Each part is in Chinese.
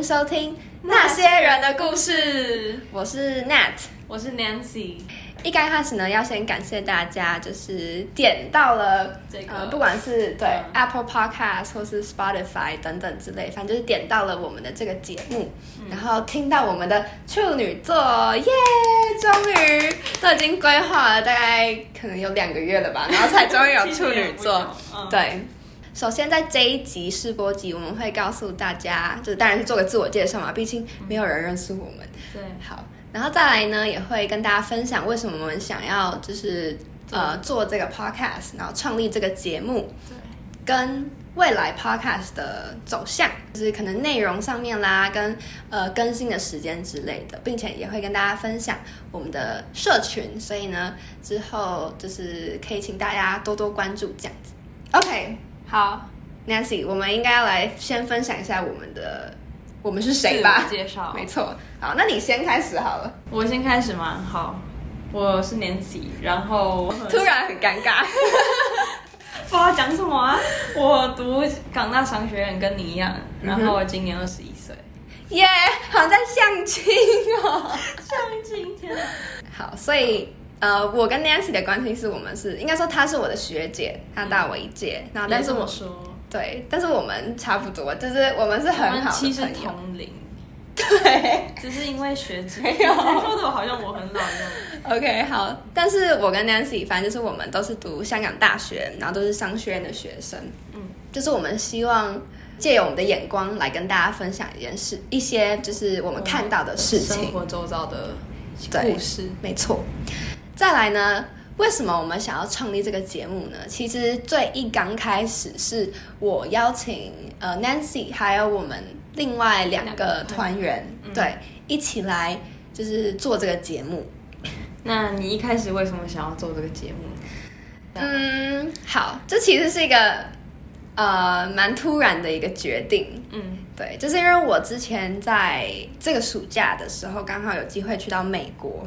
迎收听《那些人的故事》，我是 Nat。我是 Nancy。一刚开始呢，要先感谢大家，就是点到了这个呃，不管是对、嗯 Apple Podcast 或是 Spotify 等等之类，反正就是点到了我们的这个节目，然后听到我们的处女座，耶！终于都已经规划了大概可能有两个月了吧，然后才终于有处女座。嗯，对，首先在这一集试播集，我们会告诉大家，就是当然是做个自我介绍嘛，毕竟没有人认识我们。对，好，然后再来呢，也会跟大家分享为什么我们想要就是呃做这个 podcast，然后创立这个节目，对，跟未来 podcast 的走向，就是可能内容上面啦，跟呃更新的时间之类的，并且也会跟大家分享我们的社群，所以呢，之后就是可以请大家多多关注这样子。OK，好，Nancy，我们应该要来先分享一下我们的我们是谁吧？介绍。没错，好，那你先开始好了。我先开始吗？好，我是 Nancy，然后突然很尴尬。不知道讲什么啊。我读港大商学院，跟你一样，然嗯后我今年二十一岁。耶好像在相亲哦。相亲天，好，所以呃，我跟 Nancy 的关系是我们是应该说她是我的学姐，她大我一届，然后但是我说，对，但是我们差不多，就是我们是很好们其实的朋友。同龄，对只是因为学姐。没有说的我好像我很老一样。，OK，好，但是我跟 Nancy 反正就是我们都是读香港大学，然后都是商学院的学生，嗯，就是我们希望。借由我们的眼光来跟大家分享一件事，一些就是我们看到的事情生。活周遭的对故事。没错。再来呢，为什么我们想要创立这个节目呢？其实最一刚开始是我邀请呃 Nancy 还有我们另外两个团员，嗯对，一起来就是做这个节目。那你一开始为什么想要做这个节目？嗯，好，这其实是一个呃蛮突然的一个决定。嗯对，就是因为我之前在这个暑假的时候，刚好有机会去到美国，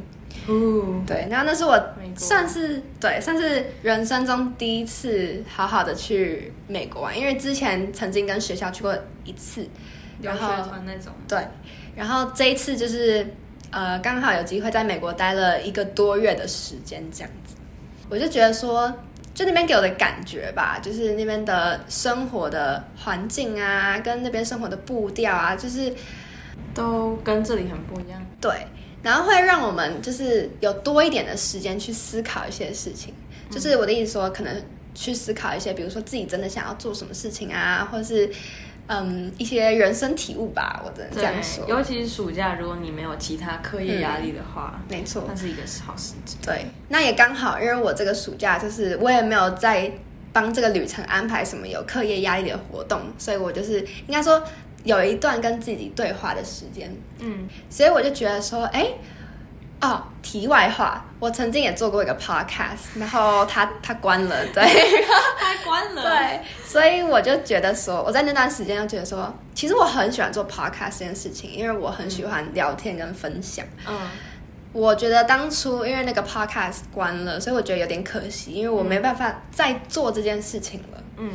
哦，对，然后那是我算是对，算是人生中第一次好好的去美国玩，因为之前曾经跟学校去过一次，然后团那种。对，然后这一次就是呃刚好有机会在美国待了一个多月的时间，这样子，我就觉得说。就那边给我的感觉吧，就是那边的生活的环境啊，跟那边生活的步调啊，就是都跟这里很不一样。对，然后会让我们就是有多一点的时间去思考一些事情。就是我的意思说，可能去思考一些，比如说自己真的想要做什么事情啊，或是嗯一些人生体悟吧，我只能这样说。尤其是暑假，如果你没有其他课业压力的话，没错，那是一个好时机。对，那也刚好，因为我这个暑假就是我也没有在帮这个旅程安排什么有课业压力的活动，所以我就是应该说有一段跟自己对话的时间。嗯，所以我就觉得说，哎，哦，题外话，我曾经也做过一个 podcast，然后它它关了，对他关了。对，所以我就觉得说，我在那段时间就觉得说，其实我很喜欢做 podcast 这件事情，因为我很喜欢聊天跟分享。嗯，我觉得当初因为那个 podcast 关了，所以我觉得有点可惜，因为我没办法再做这件事情了。嗯，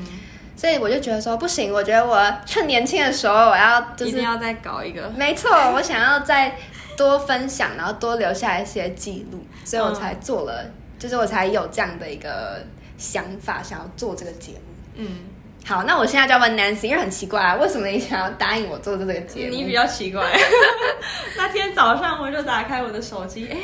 所以我就觉得说，不行，我觉得我趁年轻的时候，我要就是一定要再搞一个。没错，我想要再多分享，然后多留下一些记录，所以我才做了，就是我才有这样的一个想法，想要做这个节目。嗯，好，那我现在就要问 Nancy，因为很奇怪啊，为什么你想要答应我做这个节目？你比较奇怪。那天早上我就打开我的手机，哎、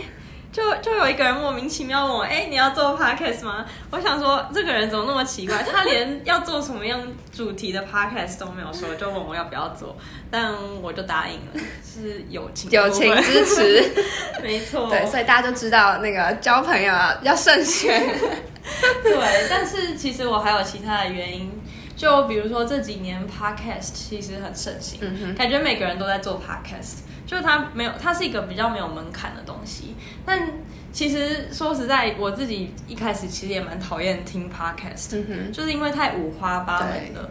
就就有一个人莫名其妙问我，哎、你要做 podcast 吗？我想说这个人怎么那么奇怪，他连要做什么样主题的 podcast 都没有说，就问我要不要做，但我就答应了，是友情友情支持，没错，对，所以大家就知道那个交朋友啊要慎选。对，但是其实我还有其他的原因，就比如说这几年 podcast 其实很盛行，嗯感觉每个人都在做 podcast，就是它没有，它是一个比较没有门槛的东西。但其实说实在，我自己一开始其实也蛮讨厌听 podcast，、嗯，就是因为太五花八门了。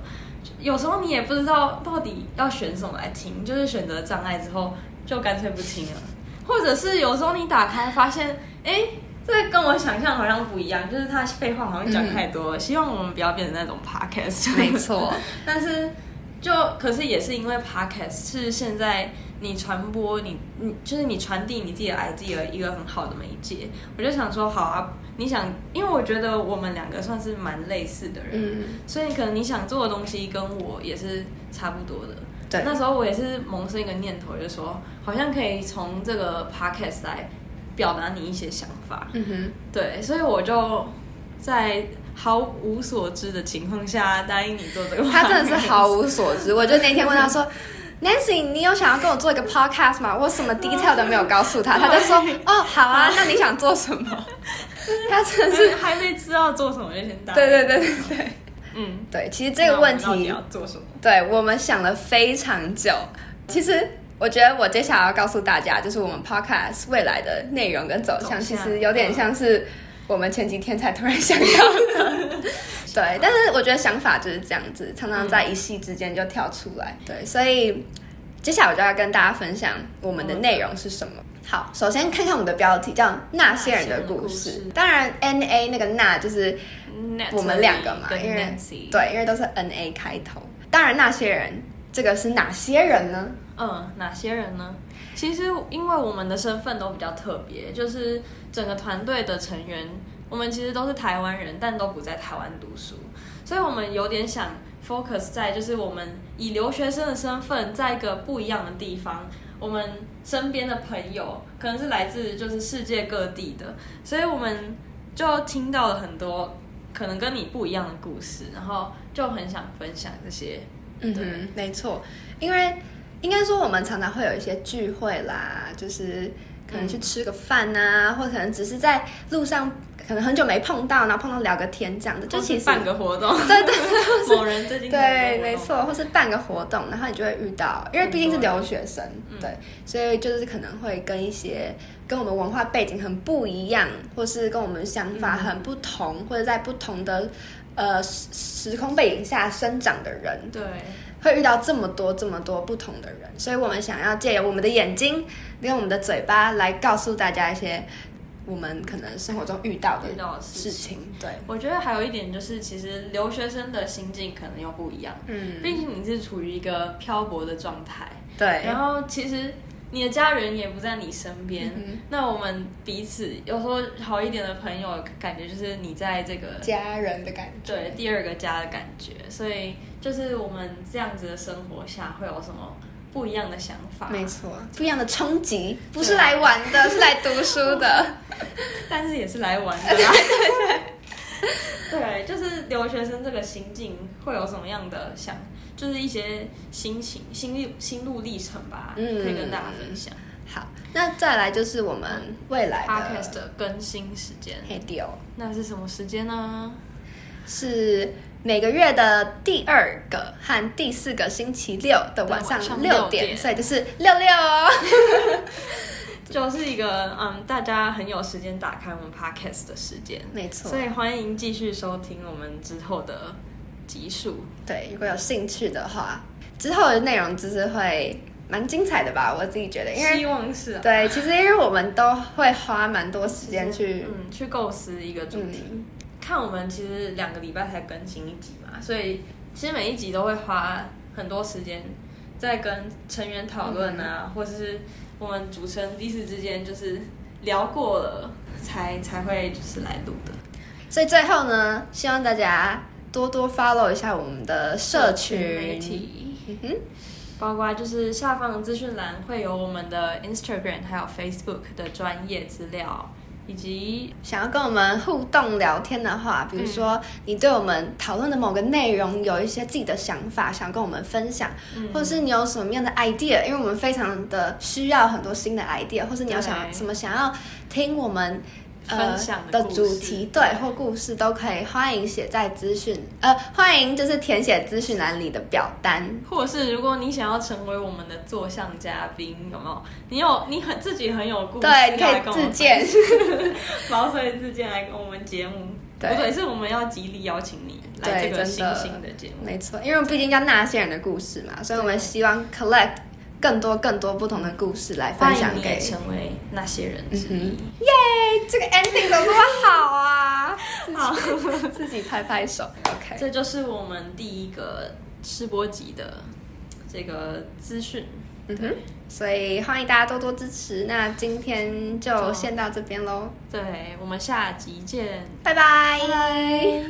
有时候你也不知道到底要选什么来听，就是选择障碍之后，就干脆不听了。或者是有时候你打开发现，哎，这跟我想象好像不一样，就是他废话好像讲太多了。希望我们不要变成那种 podcast。没错，但是就可是也是因为 podcast 是现在你传播你你就是你传递你自己的 idea 一个很好的媒介，我就想说好啊，你想，因为我觉得我们两个算是蛮类似的人，嗯，所以可能你想做的东西跟我也是差不多的。对那时候我也是萌生一个念头，就说好像可以从这个 podcast 来表达你一些想法。嗯哼，对，所以我就在毫无所知的情况下答应你做这个。他真的是毫无所知。我就那天问他说：“Nancy，你有想要跟我做一个 podcast 吗？”我什么 detail 都没有告诉他，他就说：“ 哦，好啊，那你想做什么？” 他真的是，是还没知道做什么就先答应。对对对对对嗯，对。其实这个问题，要做什么？对我们想了非常久。其实我觉得我接下来要告诉大家，就是我们 podcast 未来的内容跟走向，其实有点像是我们前几天才突然想要的。对，但是我觉得想法就是这样子，常常在一夕之间就跳出来。对，所以接下来我就要跟大家分享我们的内容是什么。好，首先看看我们的标题，叫《那些人的故事当然，N A 那个那就是我们两个嘛，跟因为 Nancy。对，因为都是 N A 开头。当然，那些人这个是哪些人呢？嗯，哪些人呢？其实因为我们的身份都比较特别，就是整个团队的成员，我们其实都是台湾人，但都不在台湾读书，所以我们有点想 focus 在就是我们以留学生的身份，在一个不一样的地方，我们身边的朋友可能是来自就是世界各地的，所以我们就听到了很多可能跟你不一样的故事，然后就很想分享这些。嗯，没错，因为应该说我们常常会有一些聚会啦，就是可能去吃个饭啊，或可能只是在路上，可能很久没碰到，然后碰到聊个天这样的，就其实办个活动，对 对对。某人最近对，没，错，或是办个活动，然后你就会遇到，因为毕竟是留学生，嗯对，所以就是可能会跟一些跟我们文化背景很不一样，或是跟我们想法很不同，或者在不同的呃时时空背景下生长的人，对，会遇到这么多这么多不同的人，所以我们想要借由我们的眼睛跟我们的嘴巴来告诉大家一些我们可能生活中遇到的事情，对，我觉得还有一点就是，其实留学生的心境可能又不一样，嗯，毕竟你是处于一个漂泊的状态，对，然后其实你的家人也不在你身边，嗯那我们彼此有时候好一点的朋友，感觉就是你在这个家人的感觉，对第二个家的感觉，所以就是我们这样子的生活下会有什么不一样的想法？没错，不一样的冲击，不是来玩的，是来读书的。但是也是来玩的啦。对，就是留学生这个心境会有什么样的想，就是一些心情、心路心路历程吧，嗯可以跟大家分享。好，那再来就是我们未来 Podcast 的的更新时间，黑丢，那是什么时间呢？是每个月的第二个和第四个星期六的晚上六点，点所以就是六六哦。就是一个嗯，大家很有时间打开我们 Podcast 的时间，没错所以欢迎继续收听我们之后的集数。对，如果有兴趣的话，之后的内容就是会蛮精彩的吧，我自己觉得，因为希望是啊，对，其实因为我们都会花蛮多时间去，嗯去构思一个主题。嗯看我们其实两个礼拜才更新一集嘛，所以其实每一集都会花很多时间在跟成员讨论啊，或者是我们主持人彼此之间就是聊过了才才会就是来录的。所以最后呢，希望大家多多 follow 一下我们的社群。媒体，嗯？哼，包括就是下方的资讯栏会有我们的 Instagram 还有 Facebook 的专业资料，以及想要跟我们互动聊天的话，比如说你对我们讨论的某个内容有一些自己的想法，想跟我们分享，嗯。或者是你有什么样的 idea，因为我们非常的需要很多新的 idea，或是你要想什么想要听我们。呃分享的的主题对或故事都可以，欢迎写在资讯呃，欢迎就是填写资讯栏里的表单，或者是如果你想要成为我们的座向嘉宾，有没有？你有你很自己很有故事，对，你可以自荐，毛遂自荐来跟我们节目。对。不对，是我们要极力邀请你来对这个新兴的节目。没错，因为毕竟叫那些人的故事嘛，所以我们希望 collect 更多更多不同的故事来分享给成为那些人之一。耶！这个 ending 怎么好啊？好，自己拍拍手。OK，这就是我们第一个试播集的这个资讯。嗯哼，所以欢迎大家多多支持。那今天就就先到这边喽，对，我们下集见。拜拜拜